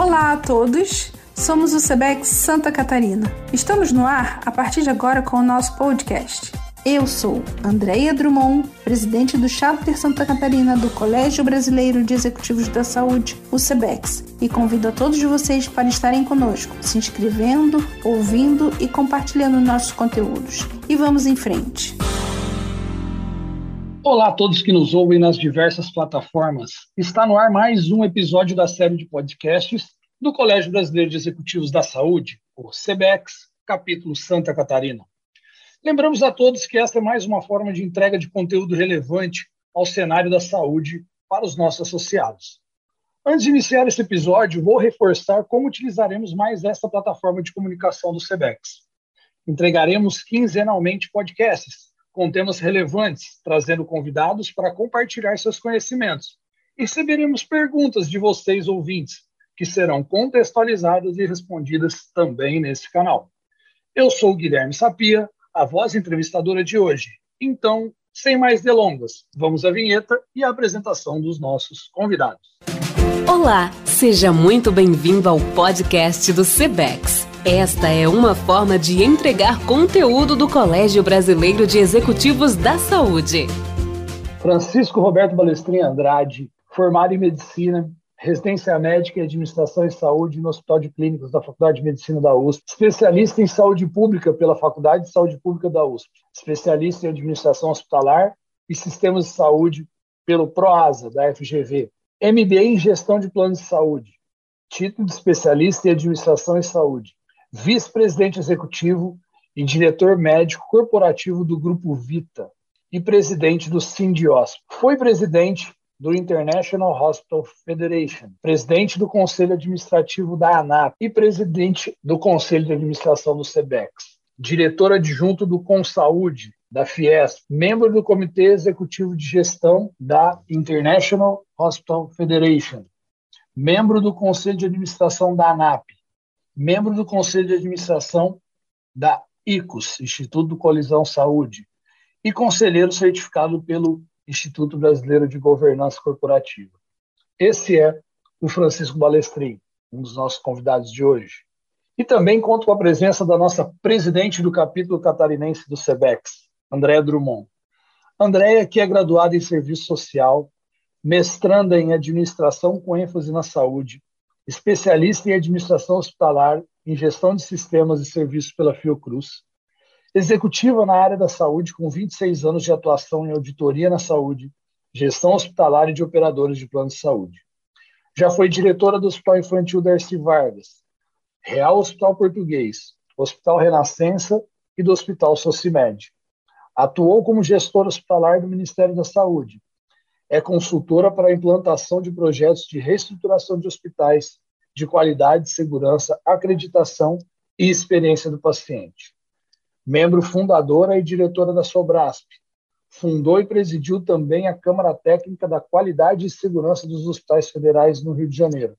Olá a todos, somos o Sebex Santa Catarina. Estamos no ar a partir de agora com o nosso podcast. Eu sou Andréia Drummond, presidente do Chapter Santa Catarina do Colégio Brasileiro de Executivos da Saúde, o SEBEX, e convido a todos vocês para estarem conosco, se inscrevendo, ouvindo e compartilhando nossos conteúdos. E vamos em frente. Olá a todos que nos ouvem nas diversas plataformas. Está no ar mais um episódio da série de podcasts do Colégio Brasileiro de Executivos da Saúde, o SEBEX, capítulo Santa Catarina. Lembramos a todos que esta é mais uma forma de entrega de conteúdo relevante ao cenário da saúde para os nossos associados. Antes de iniciar esse episódio, vou reforçar como utilizaremos mais esta plataforma de comunicação do SEBEX. Entregaremos quinzenalmente podcasts com temas relevantes, trazendo convidados para compartilhar seus conhecimentos. Receberemos perguntas de vocês, ouvintes, que serão contextualizadas e respondidas também nesse canal. Eu sou Guilherme Sapia, a voz entrevistadora de hoje. Então, sem mais delongas, vamos à vinheta e à apresentação dos nossos convidados. Olá, seja muito bem-vindo ao podcast do Cebex. Esta é uma forma de entregar conteúdo do Colégio Brasileiro de Executivos da Saúde. Francisco Roberto Balestrin Andrade, formado em medicina, residência médica e administração em saúde no Hospital de Clínicas da Faculdade de Medicina da USP, especialista em saúde pública pela Faculdade de Saúde Pública da USP, especialista em administração hospitalar e sistemas de saúde pelo PROASA, da FGV, MBA em gestão de planos de saúde, título de especialista em administração em saúde, vice-presidente executivo e diretor médico corporativo do Grupo Vita e presidente do Sindios. Foi presidente do International Hospital Federation, presidente do Conselho Administrativo da ANAP e presidente do Conselho de Administração do SEBEX, diretor adjunto do Consaúde, da Fiesp, membro do Comitê Executivo de Gestão da International Hospital Federation, membro do Conselho de Administração da ANAP, membro do Conselho de Administração da ICOS, Instituto Colisão Saúde, e conselheiro certificado pelo Instituto Brasileiro de Governança Corporativa. Esse é o Francisco Balestrin, um dos nossos convidados de hoje. E também conto com a presença da nossa presidente do capítulo catarinense do SEBEX, Andréa Drummond. Andréa, que é graduada em Serviço Social, mestranda em Administração com ênfase na saúde, especialista em Administração Hospitalar, em Gestão de Sistemas e Serviços pela Fiocruz, executiva na área da saúde com 26 anos de atuação em auditoria na saúde, gestão hospitalar e de operadores de plano de saúde. Já foi diretora do Hospital Infantil Darcy Vargas, Real Hospital Português, Hospital Renascença e do Hospital Socimed. Atuou como gestora hospitalar do Ministério da Saúde. É consultora para a implantação de projetos de reestruturação de hospitais de qualidade, segurança, acreditação e experiência do paciente membro fundadora e diretora da Sobrasp. Fundou e presidiu também a Câmara Técnica da Qualidade e Segurança dos Hospitais Federais no Rio de Janeiro,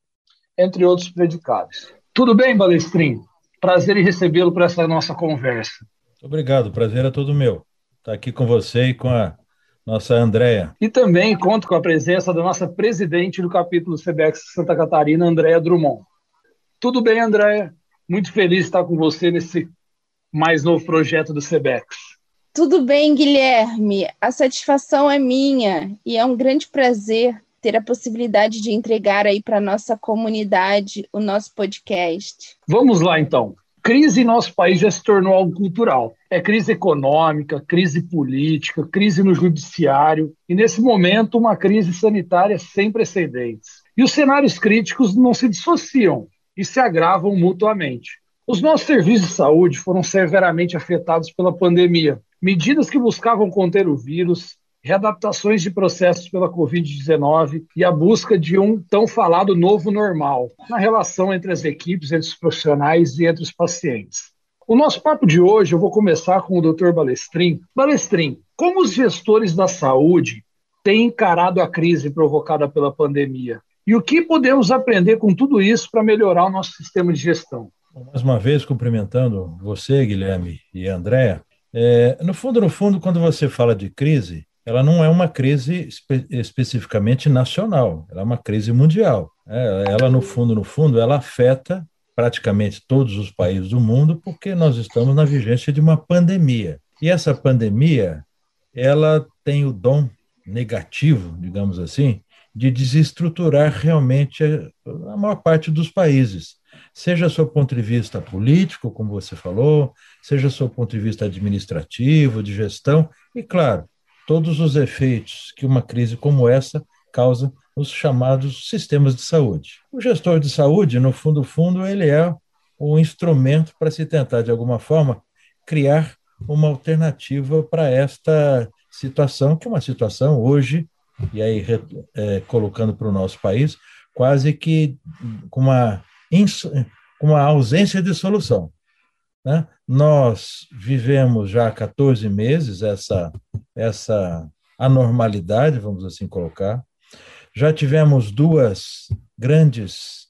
entre outros predicados. Tudo bem, Balestrin? Prazer em recebê-lo para essa nossa conversa. Obrigado, prazer é todo meu. Estar aqui com você e com a nossa Andréia. E também conto com a presença da nossa presidente do capítulo CBX Santa Catarina, Andréia Drummond. Tudo bem, Andréia? Muito feliz de estar com você nesse mais novo projeto do Sebex. Tudo bem, Guilherme. A satisfação é minha e é um grande prazer ter a possibilidade de entregar aí para nossa comunidade o nosso podcast. Vamos lá, então. Crise em nosso país já se tornou algo cultural. É crise econômica, crise política, crise no judiciário e, nesse momento, uma crise sanitária sem precedentes. E os cenários críticos não se dissociam e se agravam mutuamente. Os nossos serviços de saúde foram severamente afetados pela pandemia. Medidas que buscavam conter o vírus, readaptações de processos pela Covid-19 e a busca de um tão falado novo normal na relação entre as equipes, entre os profissionais e entre os pacientes. O nosso papo de hoje eu vou começar com o Dr. Balestrin. Balestrin, como os gestores da saúde têm encarado a crise provocada pela pandemia? E o que podemos aprender com tudo isso para melhorar o nosso sistema de gestão? Mais uma vez, cumprimentando você, Guilherme e Andréa. É, no fundo, no fundo, quando você fala de crise, ela não é uma crise espe especificamente nacional, ela é uma crise mundial. É, ela, no fundo, no fundo, ela afeta praticamente todos os países do mundo, porque nós estamos na vigência de uma pandemia. E essa pandemia, ela tem o dom negativo, digamos assim, de desestruturar realmente a maior parte dos países, seja do ponto de vista político, como você falou, seja do ponto de vista administrativo, de gestão, e, claro, todos os efeitos que uma crise como essa causa nos chamados sistemas de saúde. O gestor de saúde, no fundo, fundo, ele é o instrumento para se tentar, de alguma forma, criar uma alternativa para esta situação, que é uma situação hoje, e aí é, colocando para o nosso país, quase que com uma, com uma ausência de solução. Né? Nós vivemos já há 14 meses essa, essa anormalidade, vamos assim colocar. Já tivemos duas grandes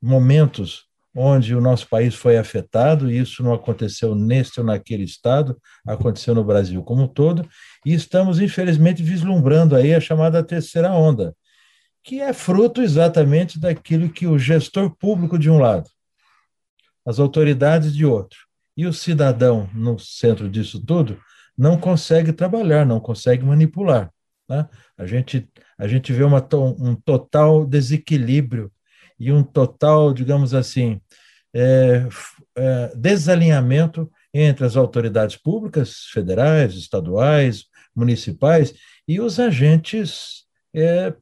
momentos onde o nosso país foi afetado, e isso não aconteceu neste ou naquele estado, aconteceu no Brasil como um todo, e estamos, infelizmente, vislumbrando aí a chamada terceira onda, que é fruto exatamente daquilo que o gestor público de um lado, as autoridades de outro, e o cidadão no centro disso tudo não consegue trabalhar, não consegue manipular. Né? A, gente, a gente vê uma, um total desequilíbrio e um total, digamos assim, é, é, desalinhamento entre as autoridades públicas, federais, estaduais, municipais e os agentes é,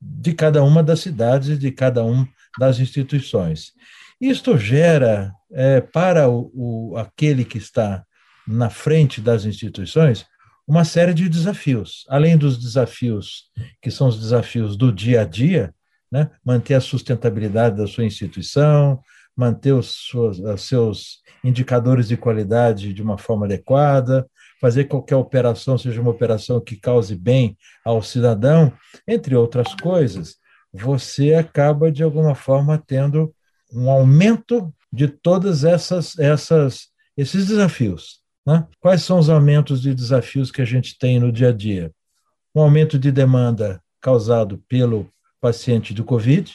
de cada uma das cidades e de cada uma das instituições. Isto gera é, para o, o, aquele que está na frente das instituições uma série de desafios, além dos desafios que são os desafios do dia a dia, né? manter a sustentabilidade da sua instituição, manter os, suas, os seus indicadores de qualidade de uma forma adequada, fazer qualquer operação seja uma operação que cause bem ao cidadão, entre outras coisas, você acaba de alguma forma tendo um aumento de todas essas, essas esses desafios. Né? Quais são os aumentos de desafios que a gente tem no dia a dia? Um aumento de demanda causado pelo paciente do Covid,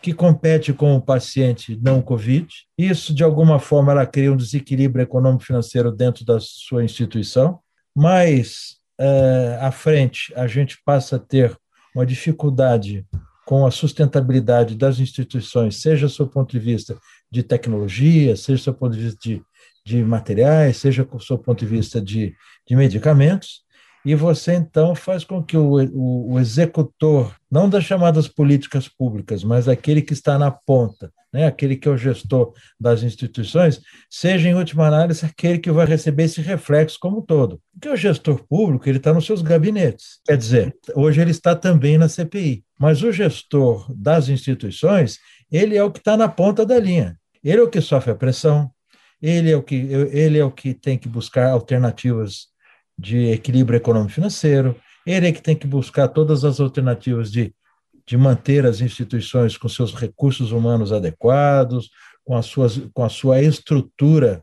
que compete com o paciente não Covid. Isso, de alguma forma, ela cria um desequilíbrio econômico-financeiro dentro da sua instituição. Mais é, à frente, a gente passa a ter uma dificuldade com a sustentabilidade das instituições, seja do seu ponto de vista de tecnologia, seja do seu ponto de vista de, de materiais, seja do seu ponto de vista de, de medicamentos, e você então faz com que o, o, o, executor, não das chamadas políticas públicas, mas aquele que está na ponta, né, aquele que é o gestor das instituições, seja, em última análise, aquele que vai receber esse reflexo como um todo. Porque o gestor público ele está nos seus gabinetes. Quer dizer, hoje ele está também na CPI. Mas o gestor das instituições, ele é o que está na ponta da linha. Ele é o que sofre a pressão, ele é o que, ele é o que tem que buscar alternativas de equilíbrio econômico-financeiro, ele é que tem que buscar todas as alternativas de, de manter as instituições com seus recursos humanos adequados, com, as suas, com a sua estrutura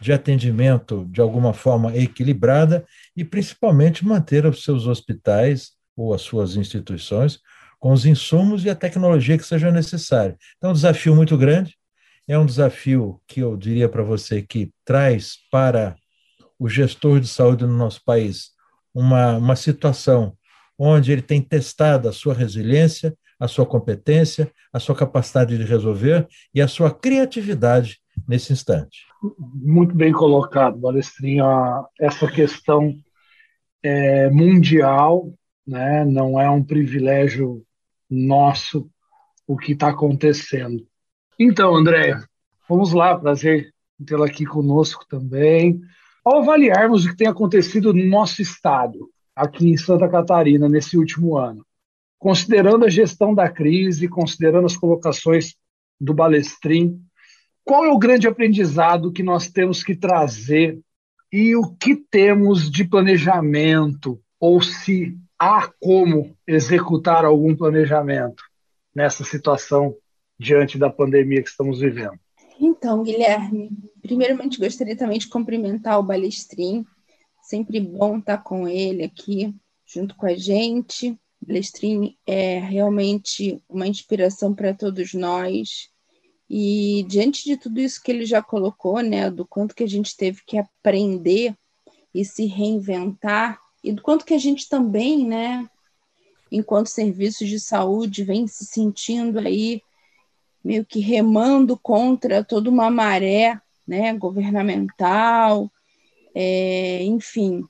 de atendimento de alguma forma equilibrada e principalmente manter os seus hospitais ou as suas instituições com os insumos e a tecnologia que seja necessária. Então, é um desafio muito grande, é um desafio que eu diria para você que traz para o gestor de saúde no nosso país uma, uma situação onde ele tem testado a sua resiliência, a sua competência, a sua capacidade de resolver e a sua criatividade nesse instante. Muito bem colocado, Balestrinho. Essa questão é mundial, né? não é um privilégio nosso o que está acontecendo. Então, Andréia, vamos lá, prazer tê-la aqui conosco também. Ao avaliarmos o que tem acontecido no nosso estado, aqui em Santa Catarina, nesse último ano, considerando a gestão da crise, considerando as colocações do Balestrin, qual é o grande aprendizado que nós temos que trazer e o que temos de planejamento, ou se há como executar algum planejamento nessa situação diante da pandemia que estamos vivendo? Então, Guilherme, primeiramente gostaria também de cumprimentar o Balestrin. Sempre bom estar com ele aqui junto com a gente. Lestrini é realmente uma inspiração para todos nós. E diante de tudo isso que ele já colocou, né, do quanto que a gente teve que aprender e se reinventar, e do quanto que a gente também, né, enquanto serviços de saúde, vem se sentindo aí meio que remando contra toda uma maré, né, governamental, é, enfim,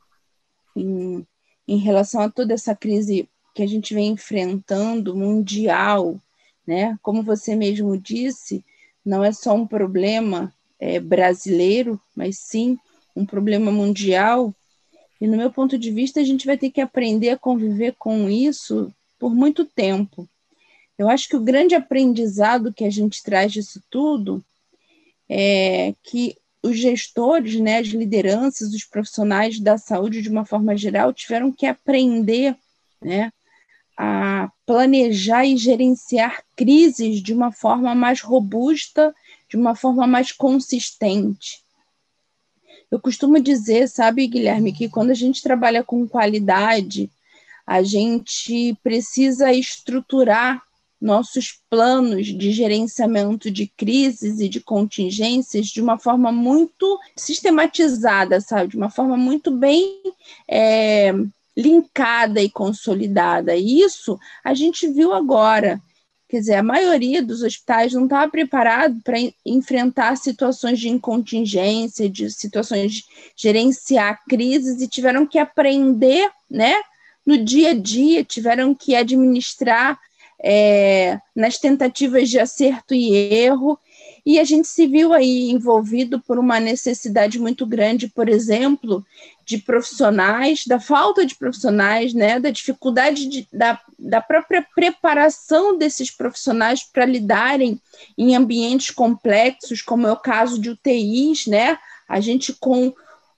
em, em relação a toda essa crise que a gente vem enfrentando mundial, né? Como você mesmo disse, não é só um problema é, brasileiro, mas sim um problema mundial. E no meu ponto de vista, a gente vai ter que aprender a conviver com isso por muito tempo. Eu acho que o grande aprendizado que a gente traz disso tudo é que os gestores, né, as lideranças, os profissionais da saúde de uma forma geral tiveram que aprender, né, a planejar e gerenciar crises de uma forma mais robusta, de uma forma mais consistente. Eu costumo dizer, sabe, Guilherme, que quando a gente trabalha com qualidade, a gente precisa estruturar nossos planos de gerenciamento de crises e de contingências de uma forma muito sistematizada, sabe? De uma forma muito bem é, linkada e consolidada. E isso a gente viu agora. Quer dizer, a maioria dos hospitais não estava preparado para enfrentar situações de incontingência, de situações de gerenciar crises e tiveram que aprender, né, no dia a dia, tiveram que administrar é, nas tentativas de acerto e erro e a gente se viu aí envolvido por uma necessidade muito grande, por exemplo, de profissionais, da falta de profissionais, né, da dificuldade de, da, da própria preparação desses profissionais para lidarem em ambientes complexos, como é o caso de UTIs, né? A gente com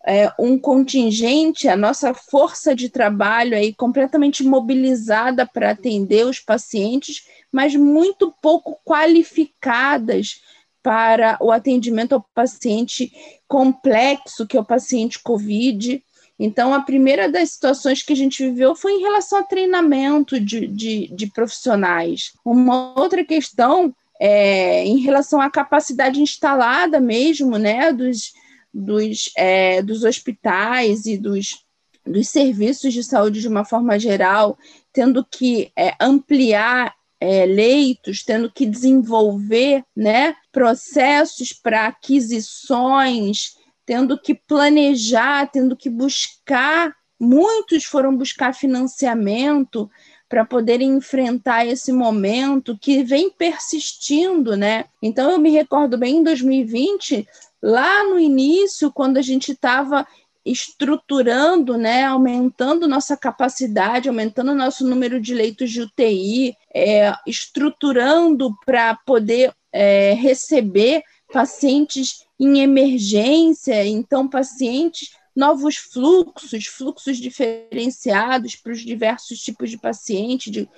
é, um contingente, a nossa força de trabalho aí completamente mobilizada para atender os pacientes, mas muito pouco qualificadas para o atendimento ao paciente complexo, que é o paciente COVID. Então, a primeira das situações que a gente viveu foi em relação a treinamento de, de, de profissionais. Uma outra questão é em relação à capacidade instalada mesmo, né, dos, dos, é, dos hospitais e dos, dos serviços de saúde de uma forma geral, tendo que é, ampliar é, leitos, tendo que desenvolver né, processos para aquisições, tendo que planejar, tendo que buscar. Muitos foram buscar financiamento para poderem enfrentar esse momento que vem persistindo, né? Então eu me recordo bem em 2020, lá no início, quando a gente estava estruturando, né, aumentando nossa capacidade, aumentando nosso número de leitos de UTI, é, estruturando para poder é, receber pacientes em emergência, então pacientes novos fluxos, fluxos diferenciados para os diversos tipos de paciente, de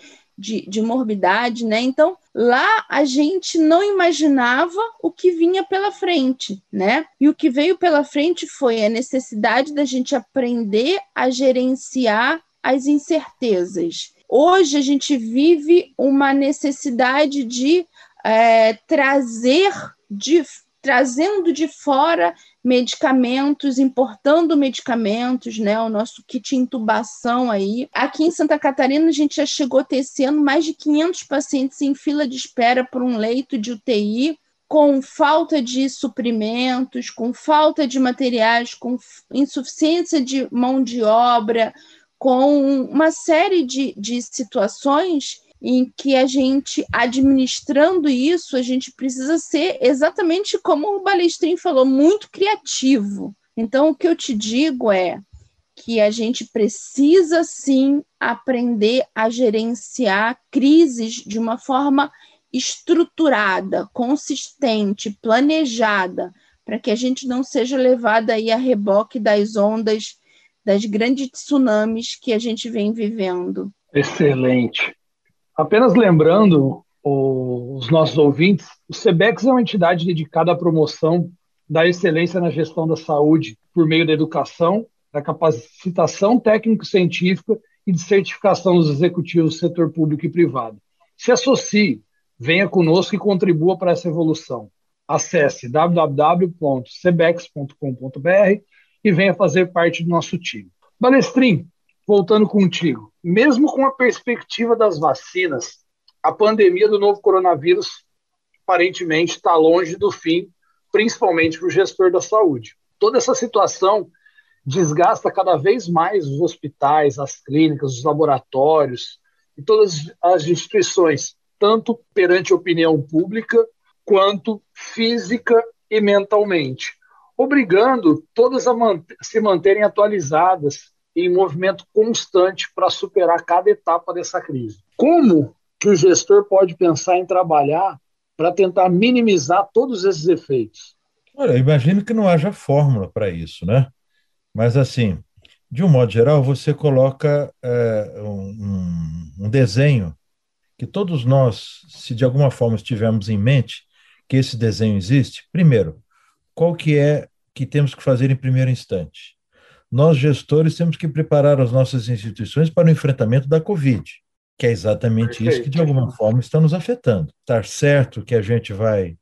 de, de morbidade, né? Então, lá a gente não imaginava o que vinha pela frente, né? E o que veio pela frente foi a necessidade da gente aprender a gerenciar as incertezas. Hoje a gente vive uma necessidade de é, trazer de trazendo de fora medicamentos, importando medicamentos, né? O nosso kit intubação aí. Aqui em Santa Catarina, a gente já chegou a ter esse ano mais de 500 pacientes em fila de espera por um leito de UTI, com falta de suprimentos, com falta de materiais, com insuficiência de mão de obra, com uma série de, de situações em que a gente, administrando isso, a gente precisa ser exatamente como o Balestrin falou, muito criativo. Então, o que eu te digo é que a gente precisa sim aprender a gerenciar crises de uma forma estruturada, consistente, planejada, para que a gente não seja levada aí a reboque das ondas, das grandes tsunamis que a gente vem vivendo. Excelente. Apenas lembrando os nossos ouvintes, o SEBEX é uma entidade dedicada à promoção da excelência na gestão da saúde por meio da educação, da capacitação técnico-científica e de certificação dos executivos do setor público e privado. Se associe, venha conosco e contribua para essa evolução. Acesse www.cebex.com.br e venha fazer parte do nosso time. Balestrin, voltando contigo, mesmo com a perspectiva das vacinas, a pandemia do novo coronavírus aparentemente está longe do fim, principalmente para o gestor da saúde. Toda essa situação desgasta cada vez mais os hospitais, as clínicas, os laboratórios e todas as instituições, tanto perante a opinião pública quanto física e mentalmente, obrigando todas a man se manterem atualizadas em movimento constante para superar cada etapa dessa crise. Como que o gestor pode pensar em trabalhar para tentar minimizar todos esses efeitos? Olha, imagino que não haja fórmula para isso, né? Mas, assim, de um modo geral, você coloca é, um, um desenho que todos nós, se de alguma forma estivermos em mente que esse desenho existe, primeiro, qual que é que temos que fazer em primeiro instante? Nós, gestores, temos que preparar as nossas instituições para o enfrentamento da Covid, que é exatamente Perfeito. isso que, de alguma forma, está nos afetando. Estar certo que a gente vai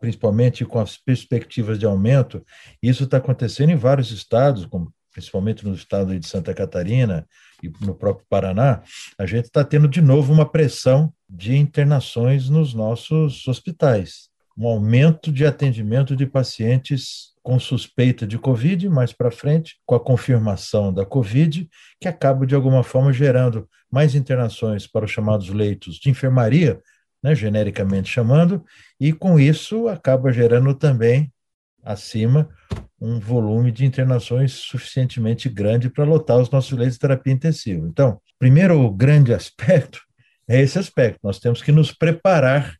principalmente com as perspectivas de aumento. Isso está acontecendo em vários estados, como, principalmente no estado de Santa Catarina e no próprio Paraná. A gente está tendo de novo uma pressão de internações nos nossos hospitais, um aumento de atendimento de pacientes com suspeita de Covid, mais para frente, com a confirmação da Covid, que acaba de alguma forma gerando mais internações para os chamados leitos de enfermaria, né, genericamente chamando, e com isso acaba gerando também, acima, um volume de internações suficientemente grande para lotar os nossos leitos de terapia intensiva. Então, primeiro grande aspecto é esse aspecto. Nós temos que nos preparar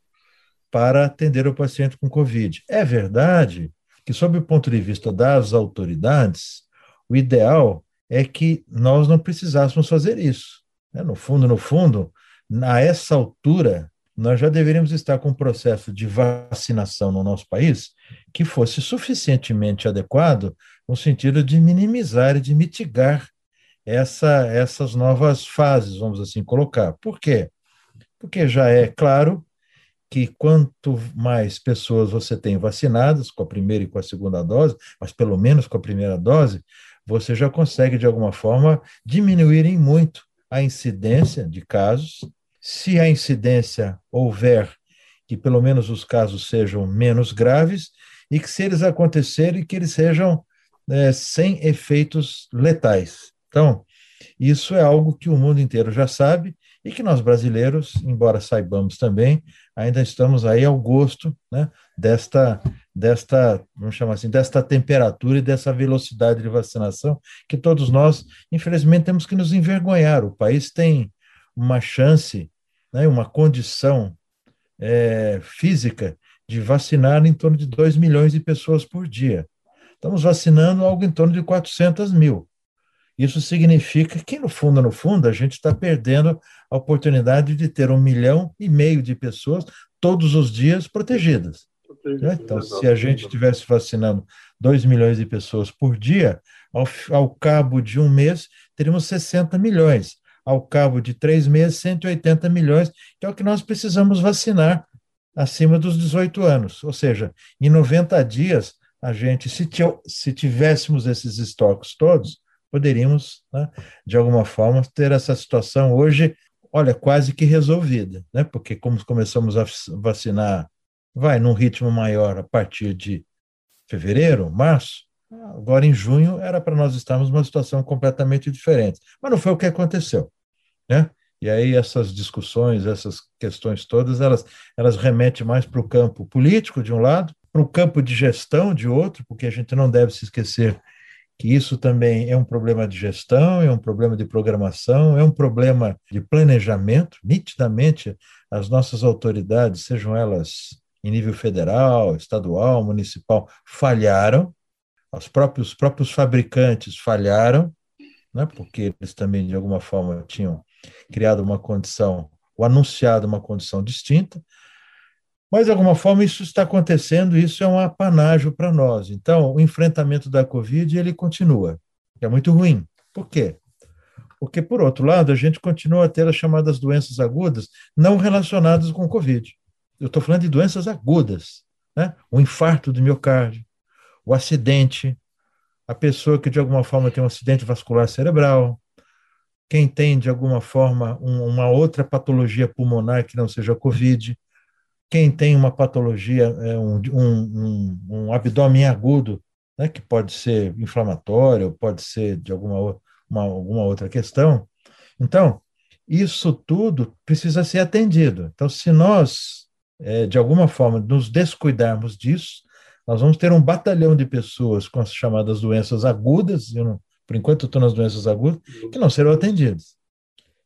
para atender o paciente com Covid. É verdade que, sob o ponto de vista das autoridades, o ideal é que nós não precisássemos fazer isso. Né? No fundo, no fundo, a essa altura, nós já deveríamos estar com um processo de vacinação no nosso país que fosse suficientemente adequado no sentido de minimizar e de mitigar essa, essas novas fases, vamos assim colocar. Por quê? Porque já é claro que quanto mais pessoas você tem vacinadas com a primeira e com a segunda dose, mas pelo menos com a primeira dose, você já consegue, de alguma forma, diminuir em muito a incidência de casos se a incidência houver, que pelo menos os casos sejam menos graves, e que se eles acontecerem, que eles sejam é, sem efeitos letais. Então, isso é algo que o mundo inteiro já sabe e que nós brasileiros, embora saibamos também, ainda estamos aí ao gosto né, desta, desta, vamos chamar assim, desta temperatura e dessa velocidade de vacinação que todos nós, infelizmente, temos que nos envergonhar. O país tem uma chance, né, uma condição é, física de vacinar em torno de 2 milhões de pessoas por dia. Estamos vacinando algo em torno de 400 mil. Isso significa que, no fundo, no fundo, a gente está perdendo a oportunidade de ter um milhão e meio de pessoas todos os dias protegidas. Né? Então, se a gente estivesse vacinando 2 milhões de pessoas por dia, ao, ao cabo de um mês, teríamos 60 milhões ao cabo de três meses, 180 milhões, que é o que nós precisamos vacinar acima dos 18 anos. Ou seja, em 90 dias, a gente, se, se tivéssemos esses estoques todos, poderíamos, né, de alguma forma, ter essa situação hoje, olha, quase que resolvida, né? porque como começamos a vacinar, vai num ritmo maior a partir de fevereiro, março, Agora, em junho, era para nós estarmos numa situação completamente diferente. Mas não foi o que aconteceu. Né? E aí essas discussões, essas questões todas, elas, elas remetem mais para o campo político, de um lado, para o campo de gestão, de outro, porque a gente não deve se esquecer que isso também é um problema de gestão, é um problema de programação, é um problema de planejamento. Nitidamente, as nossas autoridades, sejam elas em nível federal, estadual, municipal, falharam. Os próprios, próprios fabricantes falharam, né, porque eles também, de alguma forma, tinham criado uma condição, ou anunciado uma condição distinta, mas, de alguma forma, isso está acontecendo, isso é um apanágio para nós. Então, o enfrentamento da Covid, ele continua, é muito ruim. Por quê? Porque, por outro lado, a gente continua a ter as chamadas doenças agudas não relacionadas com Covid. Eu estou falando de doenças agudas, né? o infarto do miocárdio, o acidente, a pessoa que de alguma forma tem um acidente vascular cerebral, quem tem de alguma forma um, uma outra patologia pulmonar que não seja Covid, quem tem uma patologia, é, um, um, um, abdômen agudo, né, que pode ser inflamatório, pode ser de alguma, uma, alguma outra questão. Então, isso tudo precisa ser atendido. Então, se nós, é, de alguma forma, nos descuidarmos disso, nós vamos ter um batalhão de pessoas com as chamadas doenças agudas, eu não, por enquanto estou nas doenças agudas, que não serão atendidas.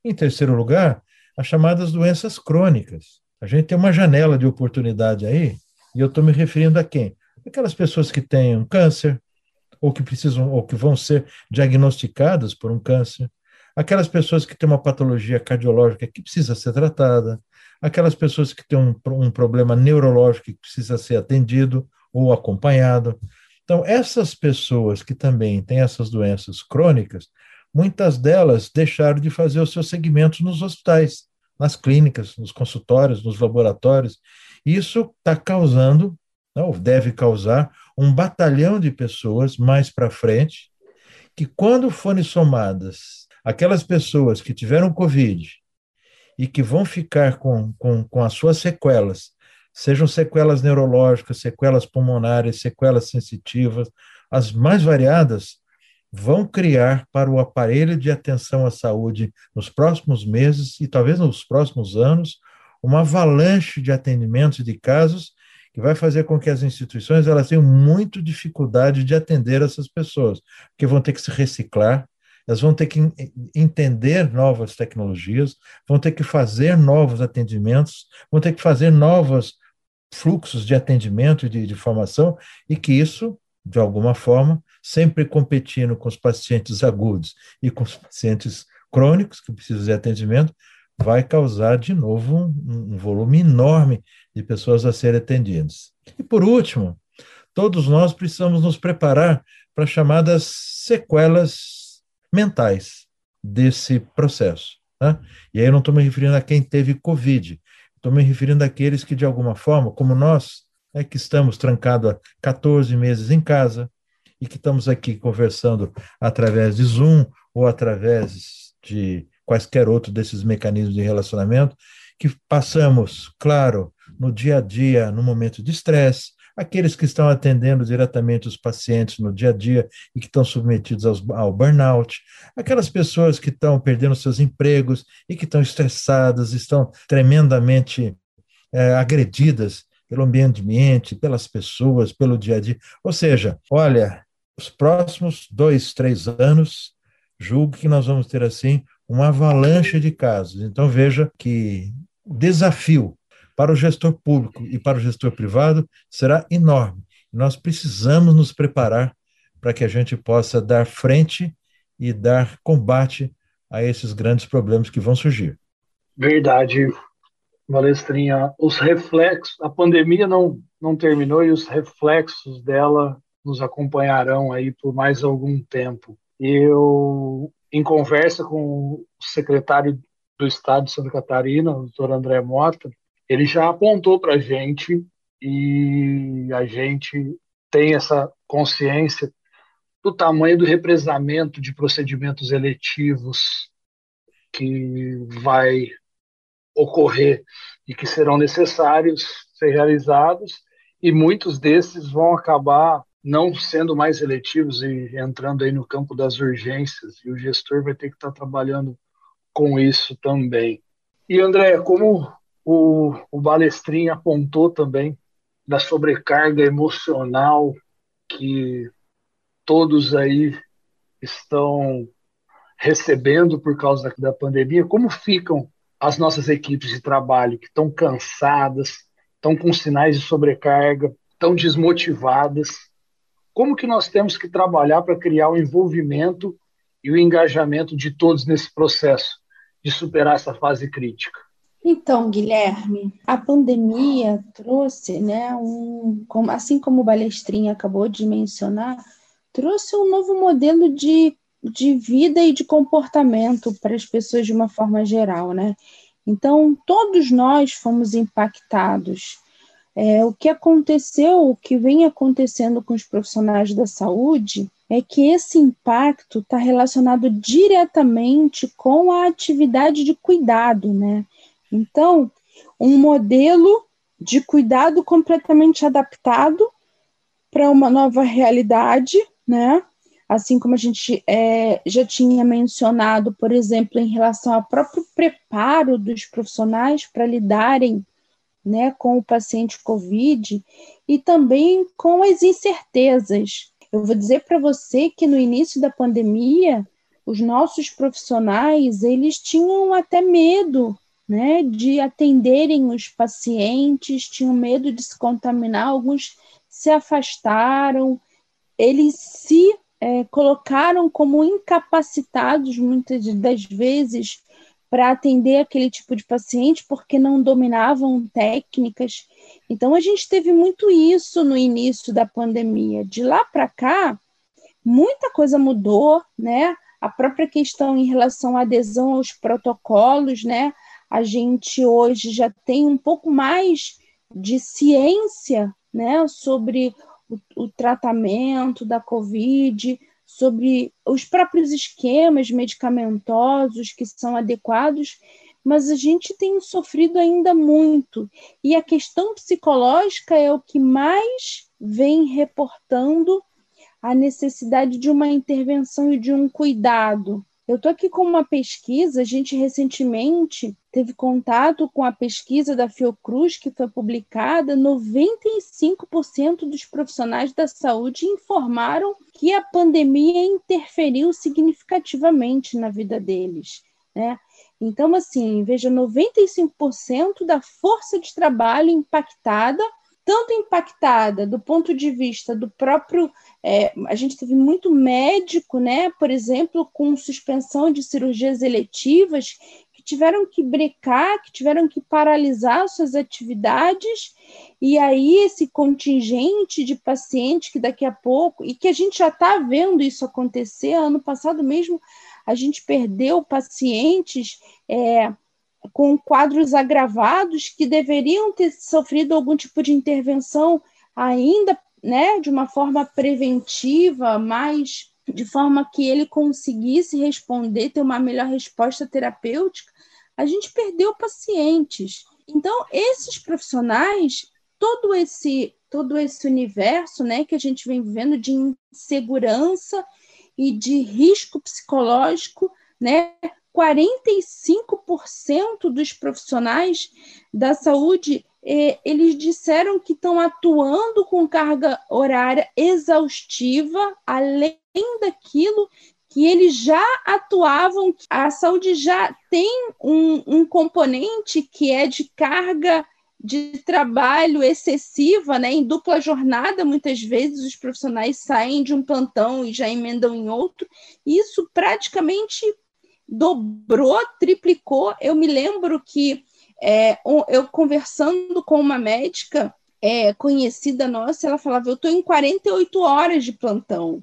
Em terceiro lugar, as chamadas doenças crônicas. A gente tem uma janela de oportunidade aí, e eu estou me referindo a quem? Aquelas pessoas que têm um câncer, ou que precisam, ou que vão ser diagnosticadas por um câncer, aquelas pessoas que têm uma patologia cardiológica que precisa ser tratada, aquelas pessoas que têm um, um problema neurológico que precisa ser atendido ou acompanhado. Então, essas pessoas que também têm essas doenças crônicas, muitas delas deixaram de fazer os seus segmentos nos hospitais nas clínicas, nos consultórios, nos laboratórios. Isso está causando, ou deve causar, um batalhão de pessoas mais para frente, que quando forem somadas aquelas pessoas que tiveram Covid e que vão ficar com, com, com as suas sequelas, sejam sequelas neurológicas, sequelas pulmonares, sequelas sensitivas, as mais variadas, vão criar para o aparelho de atenção à saúde nos próximos meses e talvez nos próximos anos uma avalanche de atendimentos de casos que vai fazer com que as instituições elas tenham muito dificuldade de atender essas pessoas, porque vão ter que se reciclar, elas vão ter que entender novas tecnologias, vão ter que fazer novos atendimentos, vão ter que fazer novos fluxos de atendimento e de, de formação, e que isso, de alguma forma, sempre competindo com os pacientes agudos e com os pacientes crônicos, que precisam de atendimento, vai causar de novo um, um volume enorme de pessoas a serem atendidas. E por último, todos nós precisamos nos preparar para chamadas sequelas mentais desse processo. Né? E aí eu não estou me referindo a quem teve Covid, estou me referindo àqueles que, de alguma forma, como nós, é que estamos trancados há 14 meses em casa, e que estamos aqui conversando através de Zoom ou através de quaisquer outro desses mecanismos de relacionamento, que passamos, claro, no dia a dia, no momento de estresse, aqueles que estão atendendo diretamente os pacientes no dia a dia e que estão submetidos aos, ao burnout, aquelas pessoas que estão perdendo seus empregos e que estão estressadas, estão tremendamente é, agredidas pelo ambiente, pelas pessoas, pelo dia a dia. Ou seja, olha, os próximos dois, três anos, julgo que nós vamos ter, assim, uma avalanche de casos. Então, veja que o desafio para o gestor público e para o gestor privado será enorme. Nós precisamos nos preparar para que a gente possa dar frente e dar combate a esses grandes problemas que vão surgir. Verdade, Valestrinha. Os reflexos, a pandemia não, não terminou e os reflexos dela nos acompanharão aí por mais algum tempo. Eu, em conversa com o secretário do Estado de Santa Catarina, o doutor André Mota, ele já apontou para a gente e a gente tem essa consciência do tamanho do represamento de procedimentos eletivos que vai ocorrer e que serão necessários ser realizados, e muitos desses vão acabar não sendo mais eletivos e entrando aí no campo das urgências, e o gestor vai ter que estar trabalhando com isso também. E André, como o, o Balestrin apontou também da sobrecarga emocional que todos aí estão recebendo por causa da, da pandemia, como ficam as nossas equipes de trabalho que estão cansadas, estão com sinais de sobrecarga, estão desmotivadas como que nós temos que trabalhar para criar o envolvimento e o engajamento de todos nesse processo de superar essa fase crítica? Então, Guilherme, a pandemia trouxe, né, um, assim como o Balestrinha acabou de mencionar, trouxe um novo modelo de de vida e de comportamento para as pessoas de uma forma geral, né? Então, todos nós fomos impactados. É, o que aconteceu, o que vem acontecendo com os profissionais da saúde, é que esse impacto está relacionado diretamente com a atividade de cuidado, né? Então, um modelo de cuidado completamente adaptado para uma nova realidade, né? Assim como a gente é, já tinha mencionado, por exemplo, em relação ao próprio preparo dos profissionais para lidarem né, com o paciente COVID e também com as incertezas. Eu vou dizer para você que no início da pandemia, os nossos profissionais, eles tinham até medo né, de atenderem os pacientes, tinham medo de se contaminar, alguns se afastaram, eles se é, colocaram como incapacitados muitas das vezes para atender aquele tipo de paciente porque não dominavam técnicas. Então a gente teve muito isso no início da pandemia. De lá para cá, muita coisa mudou, né? A própria questão em relação à adesão aos protocolos, né? a gente hoje já tem um pouco mais de ciência né, sobre o, o tratamento da Covid, sobre os próprios esquemas medicamentosos que são adequados, mas a gente tem sofrido ainda muito. E a questão psicológica é o que mais vem reportando a necessidade de uma intervenção e de um cuidado. Eu estou aqui com uma pesquisa, a gente recentemente teve contato com a pesquisa da Fiocruz, que foi publicada, 95% dos profissionais da saúde informaram que a pandemia interferiu significativamente na vida deles. Né? Então, assim, veja, 95% da força de trabalho impactada tanto impactada do ponto de vista do próprio. É, a gente teve muito médico, né, por exemplo, com suspensão de cirurgias eletivas, que tiveram que brecar, que tiveram que paralisar suas atividades, e aí esse contingente de pacientes que daqui a pouco, e que a gente já está vendo isso acontecer, ano passado mesmo a gente perdeu pacientes. É, com quadros agravados que deveriam ter sofrido algum tipo de intervenção ainda, né, de uma forma preventiva, mais de forma que ele conseguisse responder, ter uma melhor resposta terapêutica, a gente perdeu pacientes. Então, esses profissionais, todo esse todo esse universo, né, que a gente vem vivendo de insegurança e de risco psicológico, né, 45% dos profissionais da saúde eh, eles disseram que estão atuando com carga horária exaustiva, além daquilo que eles já atuavam. A saúde já tem um, um componente que é de carga de trabalho excessiva, né, em dupla jornada, muitas vezes os profissionais saem de um plantão e já emendam em outro. Isso praticamente dobrou, triplicou. Eu me lembro que é, eu conversando com uma médica é, conhecida nossa, ela falava: Eu estou em 48 horas de plantão.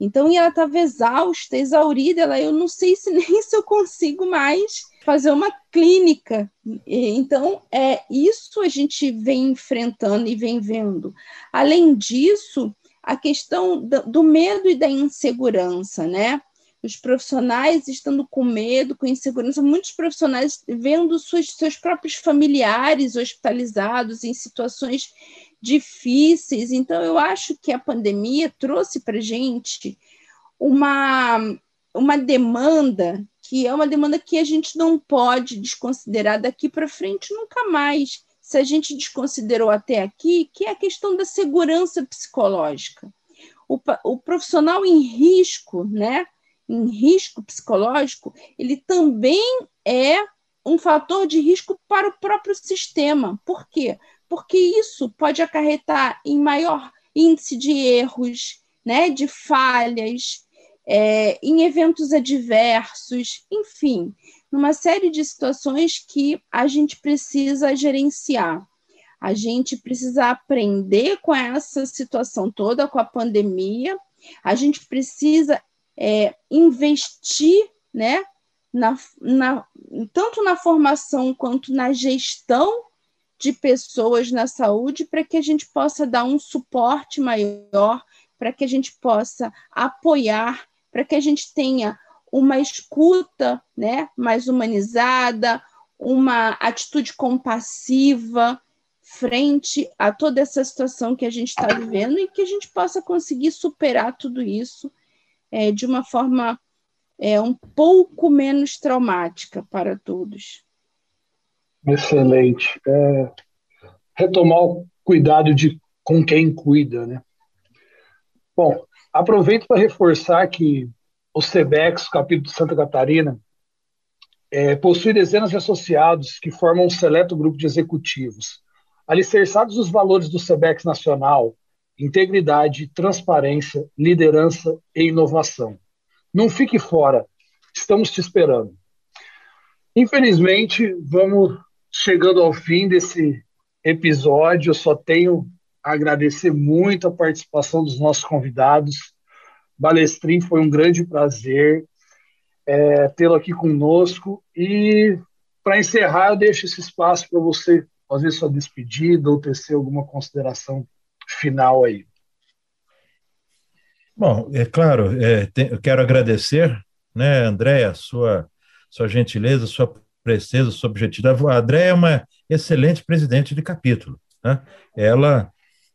Então, e ela estava exausta, exaurida. Ela, eu não sei se nem se eu consigo mais fazer uma clínica. Então, é isso a gente vem enfrentando e vem vendo. Além disso, a questão do medo e da insegurança, né? Os profissionais estando com medo, com insegurança, muitos profissionais vendo suas, seus próprios familiares hospitalizados em situações difíceis. Então, eu acho que a pandemia trouxe para a gente uma, uma demanda que é uma demanda que a gente não pode desconsiderar daqui para frente nunca mais. Se a gente desconsiderou até aqui, que é a questão da segurança psicológica. O, o profissional em risco, né? Em risco psicológico, ele também é um fator de risco para o próprio sistema. Por quê? Porque isso pode acarretar em maior índice de erros, né, de falhas, é, em eventos adversos, enfim, numa série de situações que a gente precisa gerenciar. A gente precisa aprender com essa situação toda, com a pandemia, a gente precisa é, investir né, na, na, tanto na formação quanto na gestão de pessoas na saúde, para que a gente possa dar um suporte maior, para que a gente possa apoiar, para que a gente tenha uma escuta né, mais humanizada, uma atitude compassiva frente a toda essa situação que a gente está vivendo e que a gente possa conseguir superar tudo isso é, de uma forma é, um pouco menos traumática para todos. Excelente. É, retomar o cuidado de com quem cuida, né? Bom, aproveito para reforçar que o SEBEX, capítulo de Santa Catarina, é, possui dezenas de associados que formam um seleto grupo de executivos, alicerçados nos valores do SEBEX nacional, integridade, transparência, liderança e inovação. Não fique fora, estamos te esperando. Infelizmente, vamos chegando ao fim desse episódio. Eu só tenho a agradecer muito a participação dos nossos convidados. Balestrin, foi um grande prazer é, tê-lo aqui conosco. E, para encerrar, eu deixo esse espaço para você fazer sua despedida ou tecer alguma consideração final aí. Bom, é claro, é, tem, eu quero agradecer, né, Andréa, sua, sua gentileza, sua presteza, sua objetividade. A Andréa é uma excelente presidente de capítulo. Né? Ela,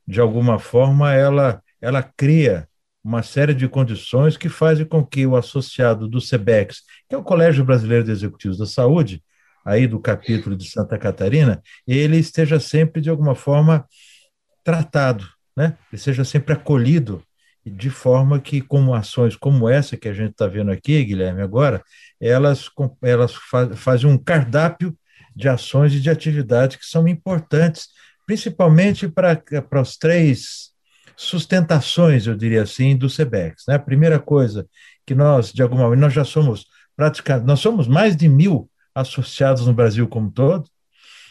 de alguma forma, ela, ela cria uma série de condições que fazem com que o associado do SEBEX, que é o Colégio Brasileiro de Executivos da Saúde, aí do capítulo de Santa Catarina, ele esteja sempre, de alguma forma, tratado, né? ele seja sempre acolhido de forma que, como ações como essa que a gente está vendo aqui, Guilherme, agora, elas, elas fazem um cardápio de ações e de atividades que são importantes, principalmente para, os três sustentações, eu diria assim, do SEBEX. Né? A primeira coisa que nós, de alguma maneira, nós já somos praticamente, nós somos mais de mil associados no Brasil como todo,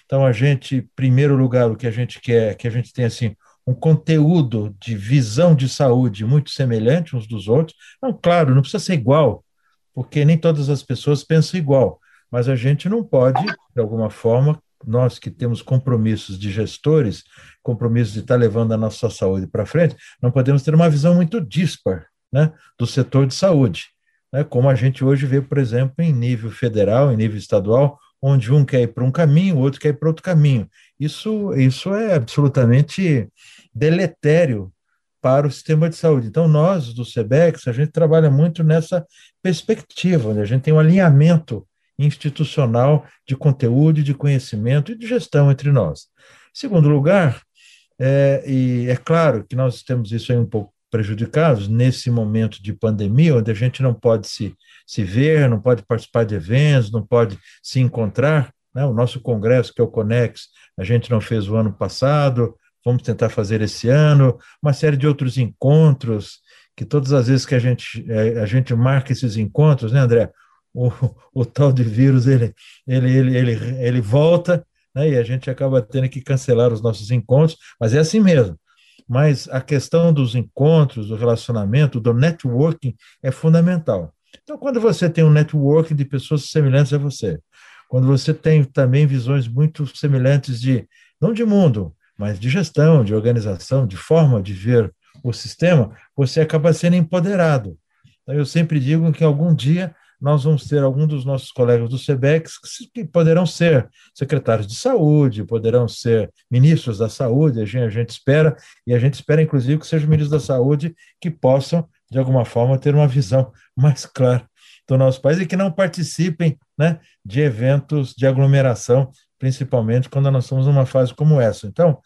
então a gente, em primeiro lugar, o que a gente quer que a gente tenha assim um conteúdo de visão de saúde muito semelhante uns dos outros. Não, claro, não precisa ser igual, porque nem todas as pessoas pensam igual, mas a gente não pode, de alguma forma, nós que temos compromissos de gestores, compromissos de estar levando a nossa saúde para frente, não podemos ter uma visão muito dispar né, do setor de saúde, né, como a gente hoje vê, por exemplo, em nível federal, em nível estadual, onde um quer ir para um caminho, o outro quer ir para outro caminho. Isso, isso é absolutamente deletério para o sistema de saúde. Então, nós, do SEBEX, a gente trabalha muito nessa perspectiva, onde a gente tem um alinhamento institucional de conteúdo, de conhecimento e de gestão entre nós. Segundo lugar, é, e é claro que nós temos isso aí um pouco prejudicados nesse momento de pandemia, onde a gente não pode se, se ver, não pode participar de eventos, não pode se encontrar. Né? O nosso congresso, que é o CONEX, a gente não fez o ano passado, vamos tentar fazer esse ano, uma série de outros encontros, que todas as vezes que a gente, é, a gente marca esses encontros, né, André? O, o tal de vírus, ele, ele, ele, ele, ele volta, né, e a gente acaba tendo que cancelar os nossos encontros, mas é assim mesmo. Mas a questão dos encontros, do relacionamento, do networking é fundamental. Então, quando você tem um networking de pessoas semelhantes a você, quando você tem também visões muito semelhantes de, não de mundo, mas de gestão, de organização, de forma de ver o sistema, você acaba sendo empoderado. Então, eu sempre digo que algum dia nós vamos ter algum dos nossos colegas do SEBEX que poderão ser secretários de saúde, poderão ser ministros da saúde, a gente, a gente espera, e a gente espera, inclusive, que sejam ministros da saúde que possam, de alguma forma, ter uma visão mais clara do nosso país e que não participem né, de eventos de aglomeração principalmente quando nós estamos numa fase como essa. Então,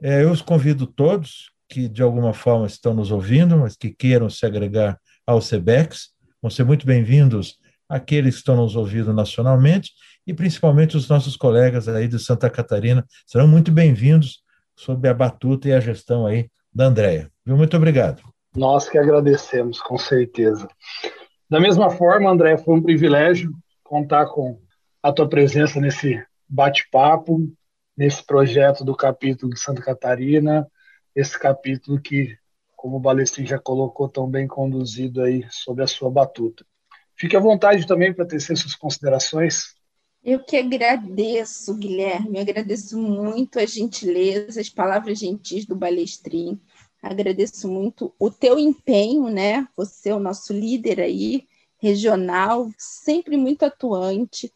é, eu os convido todos que de alguma forma estão nos ouvindo, mas que queiram se agregar ao CEBEX, vão ser muito bem-vindos aqueles que estão nos ouvindo nacionalmente e principalmente os nossos colegas aí de Santa Catarina serão muito bem-vindos sob a batuta e a gestão aí da Andréia. Muito obrigado. Nós que agradecemos, com certeza. Da mesma forma, André, foi um privilégio contar com a tua presença nesse bate-papo nesse projeto do capítulo de Santa Catarina, esse capítulo que como o Balestrin já colocou tão bem conduzido aí sobre a sua batuta. Fique à vontade também para tecer suas considerações. Eu que agradeço, Guilherme, agradeço muito a gentileza, as palavras gentis do Balestrin, agradeço muito o teu empenho, né? Você é o nosso líder aí, regional, sempre muito atuante.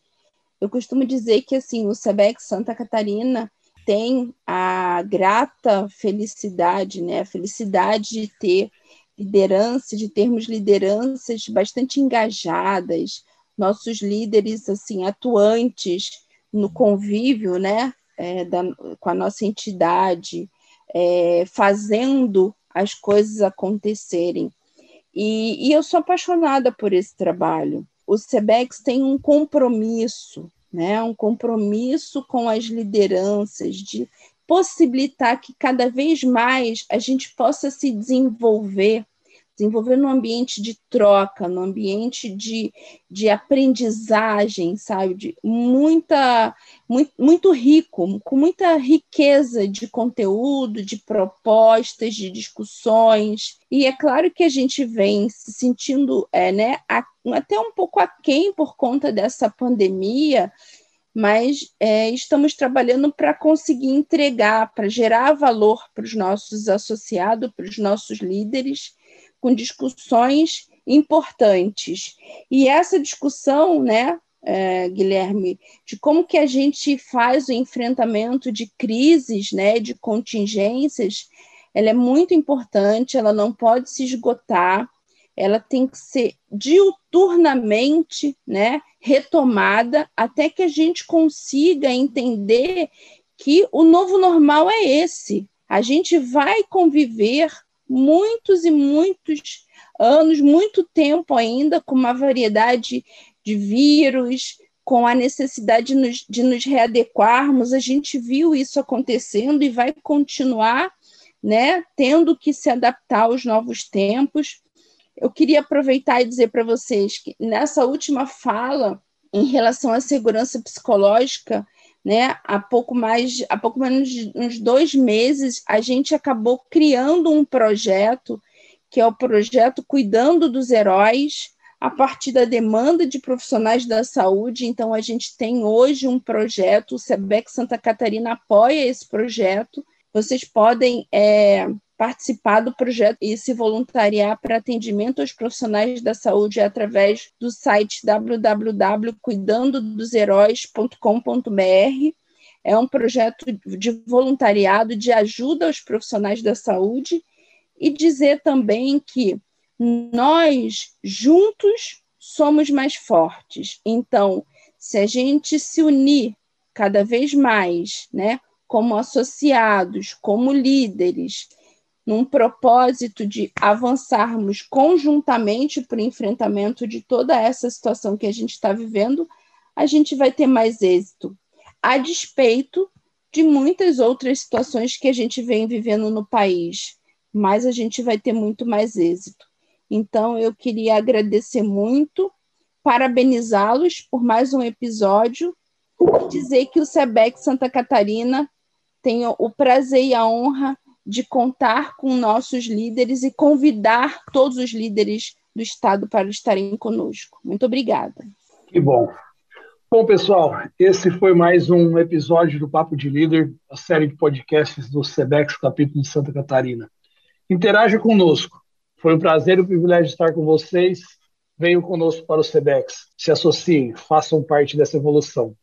Eu costumo dizer que assim, o SEBEC Santa Catarina tem a grata felicidade, né? A felicidade de ter liderança, de termos lideranças bastante engajadas, nossos líderes assim atuantes no convívio, né, é, da, com a nossa entidade, é, fazendo as coisas acontecerem. E, e eu sou apaixonada por esse trabalho. O SEBEX tem um compromisso, né, um compromisso com as lideranças de possibilitar que cada vez mais a gente possa se desenvolver desenvolver num ambiente de troca, num ambiente de, de aprendizagem, sabe? De muita, muito, muito rico, com muita riqueza de conteúdo, de propostas, de discussões. E é claro que a gente vem se sentindo é, né, até um pouco aquém por conta dessa pandemia, mas é, estamos trabalhando para conseguir entregar, para gerar valor para os nossos associados, para os nossos líderes com discussões importantes. E essa discussão, né, é, Guilherme, de como que a gente faz o enfrentamento de crises, né, de contingências, ela é muito importante, ela não pode se esgotar, ela tem que ser diuturnamente, né, retomada até que a gente consiga entender que o novo normal é esse. A gente vai conviver muitos e muitos anos, muito tempo ainda, com uma variedade de vírus, com a necessidade de nos, de nos readequarmos. A gente viu isso acontecendo e vai continuar né, tendo que se adaptar aos novos tempos. Eu queria aproveitar e dizer para vocês que nessa última fala, em relação à segurança psicológica, né? Há pouco mais, há pouco menos de uns dois meses, a gente acabou criando um projeto que é o projeto Cuidando dos Heróis, a partir da demanda de profissionais da saúde. Então, a gente tem hoje um projeto, o SEBEC Santa Catarina apoia esse projeto. Vocês podem é, participar do projeto e se voluntariar para atendimento aos profissionais da saúde através do site www.cuidandodoseróis.com.br. É um projeto de voluntariado de ajuda aos profissionais da saúde e dizer também que nós juntos somos mais fortes. Então, se a gente se unir cada vez mais, né, como associados, como líderes, num propósito de avançarmos conjuntamente para o enfrentamento de toda essa situação que a gente está vivendo, a gente vai ter mais êxito, a despeito de muitas outras situações que a gente vem vivendo no país, mas a gente vai ter muito mais êxito. Então, eu queria agradecer muito, parabenizá-los por mais um episódio e dizer que o SEBEC Santa Catarina tem o prazer e a honra de contar com nossos líderes e convidar todos os líderes do Estado para estarem conosco. Muito obrigada. Que bom. Bom, pessoal, esse foi mais um episódio do Papo de Líder, a série de podcasts do SEBEX, capítulo de Santa Catarina. Interaja conosco. Foi um prazer e um privilégio estar com vocês. Venham conosco para o SEBEX. Se associem, façam parte dessa evolução.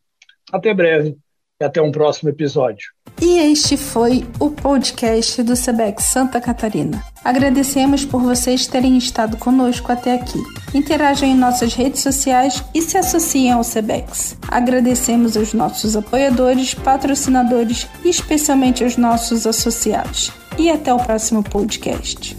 Até breve e até um próximo episódio. E este foi o podcast do Sebex Santa Catarina. Agradecemos por vocês terem estado conosco até aqui. Interajam em nossas redes sociais e se associem ao Sebex. Agradecemos aos nossos apoiadores, patrocinadores e especialmente aos nossos associados. E até o próximo podcast.